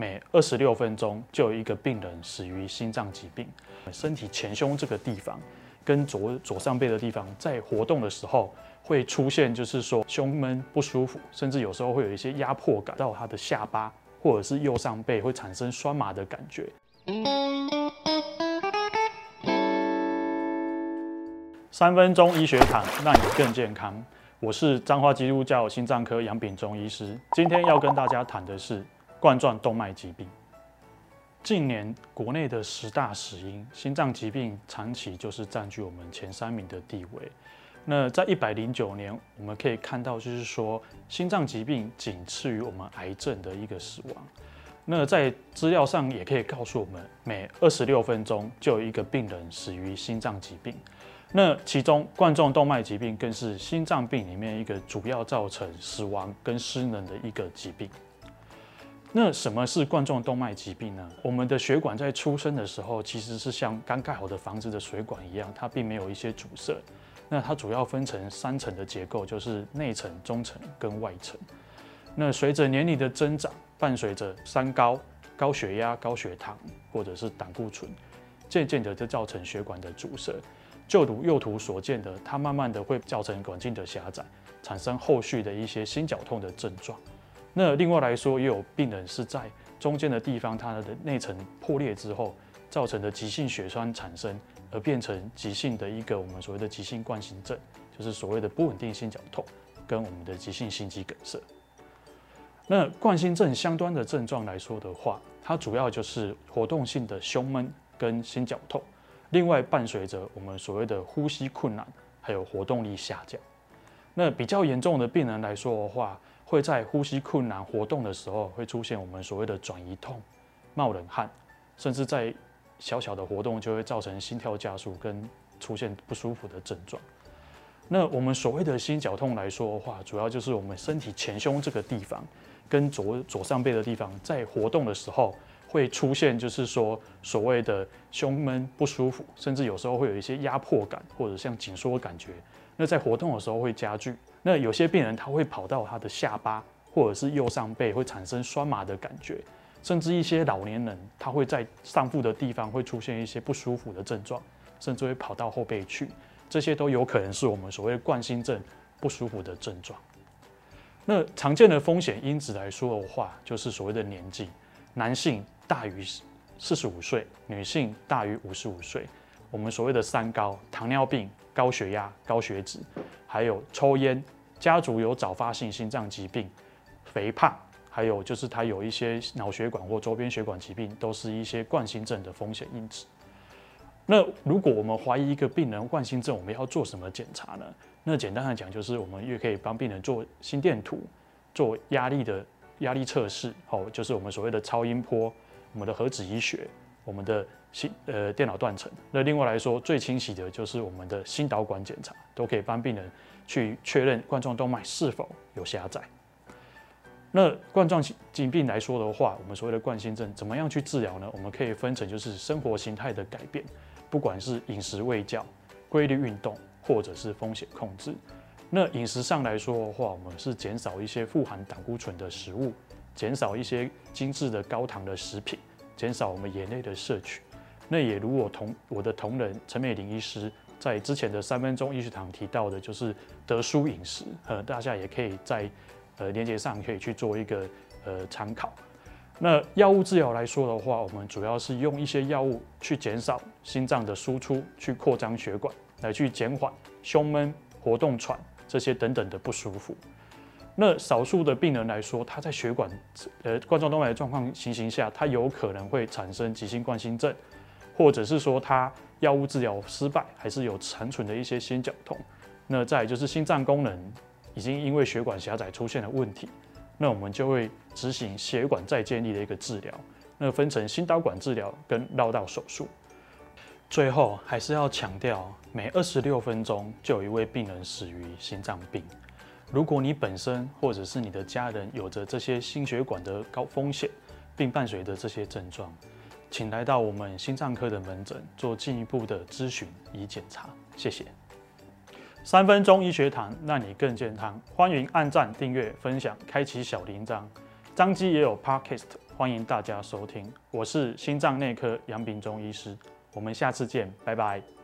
每二十六分钟就有一个病人死于心脏疾病。身体前胸这个地方跟左左上背的地方，在活动的时候会出现，就是说胸闷不舒服，甚至有时候会有一些压迫感到他的下巴或者是右上背会产生酸麻的感觉。三分钟医学堂，让你更健康。我是彰化基督教心脏科杨秉忠医师，今天要跟大家谈的是冠状动脉疾病。近年国内的十大死因，心脏疾病长期就是占据我们前三名的地位。那在一百零九年，我们可以看到，就是说心脏疾病仅次于我们癌症的一个死亡。那在资料上也可以告诉我们，每二十六分钟就有一个病人死于心脏疾病。那其中冠状动脉疾病更是心脏病里面一个主要造成死亡跟失能的一个疾病。那什么是冠状动脉疾病呢？我们的血管在出生的时候其实是像刚盖好的房子的水管一样，它并没有一些阻塞。那它主要分成三层的结构，就是内层、中层跟外层。那随着年龄的增长，伴随着三高、高血压、高血糖或者是胆固醇，渐渐的就造成血管的阻塞。就如右图所见的，它慢慢的会造成管径的狭窄，产生后续的一些心绞痛的症状。那另外来说，也有病人是在中间的地方，它的内层破裂之后，造成的急性血栓产生，而变成急性的一个我们所谓的急性冠心症，就是所谓的不稳定心绞痛，跟我们的急性心肌梗塞。那冠心症相关的症状来说的话，它主要就是活动性的胸闷跟心绞痛。另外伴随着我们所谓的呼吸困难，还有活动力下降。那比较严重的病人来说的话，会在呼吸困难、活动的时候会出现我们所谓的转移痛、冒冷汗，甚至在小小的活动就会造成心跳加速跟出现不舒服的症状。那我们所谓的心绞痛来说的话，主要就是我们身体前胸这个地方跟左左上背的地方在活动的时候。会出现，就是说所谓的胸闷不舒服，甚至有时候会有一些压迫感，或者像紧缩感觉。那在活动的时候会加剧。那有些病人他会跑到他的下巴或者是右上背会产生酸麻的感觉，甚至一些老年人他会在上腹的地方会出现一些不舒服的症状，甚至会跑到后背去。这些都有可能是我们所谓冠心症不舒服的症状。那常见的风险因子来说的话，就是所谓的年纪，男性。大于四十五岁，女性大于五十五岁。我们所谓的三高：糖尿病、高血压、高血脂，还有抽烟、家族有早发性心脏疾病、肥胖，还有就是他有一些脑血管或周边血管疾病，都是一些冠心症的风险因子。那如果我们怀疑一个病人冠心症，我们要做什么检查呢？那简单的讲，就是我们也可以帮病人做心电图，做压力的压力测试，哦，就是我们所谓的超音波。我们的核子医学，我们的心呃电脑断层，那另外来说最清晰的就是我们的心导管检查，都可以帮病人去确认冠状动脉是否有狭窄。那冠状疾病来说的话，我们所谓的冠心症怎么样去治疗呢？我们可以分成就是生活形态的改变，不管是饮食卫教、规律运动，或者是风险控制。那饮食上来说的话，我们是减少一些富含胆固醇的食物。减少一些精致的高糖的食品，减少我们盐类的摄取。那也如我同我的同仁陈美玲医师在之前的三分钟医学堂提到的，就是得舒饮食。呃，大家也可以在呃连接上可以去做一个呃参考。那药物治疗来说的话，我们主要是用一些药物去减少心脏的输出，去扩张血管，来去减缓胸闷、活动喘这些等等的不舒服。那少数的病人来说，他在血管呃冠状动脉的状况情形下，他有可能会产生急性冠心症，或者是说他药物治疗失败，还是有残存的一些心绞痛。那再就是心脏功能已经因为血管狭窄出现了问题，那我们就会执行血管再建立的一个治疗。那分成心导管治疗跟绕道手术。最后还是要强调，每二十六分钟就有一位病人死于心脏病。如果你本身或者是你的家人有着这些心血管的高风险，并伴随着这些症状，请来到我们心脏科的门诊做进一步的咨询与检查。谢谢。三分钟医学堂，让你更健康。欢迎按赞、订阅、分享、开启小铃铛。张基也有 Podcast，欢迎大家收听。我是心脏内科杨秉忠医师，我们下次见，拜拜。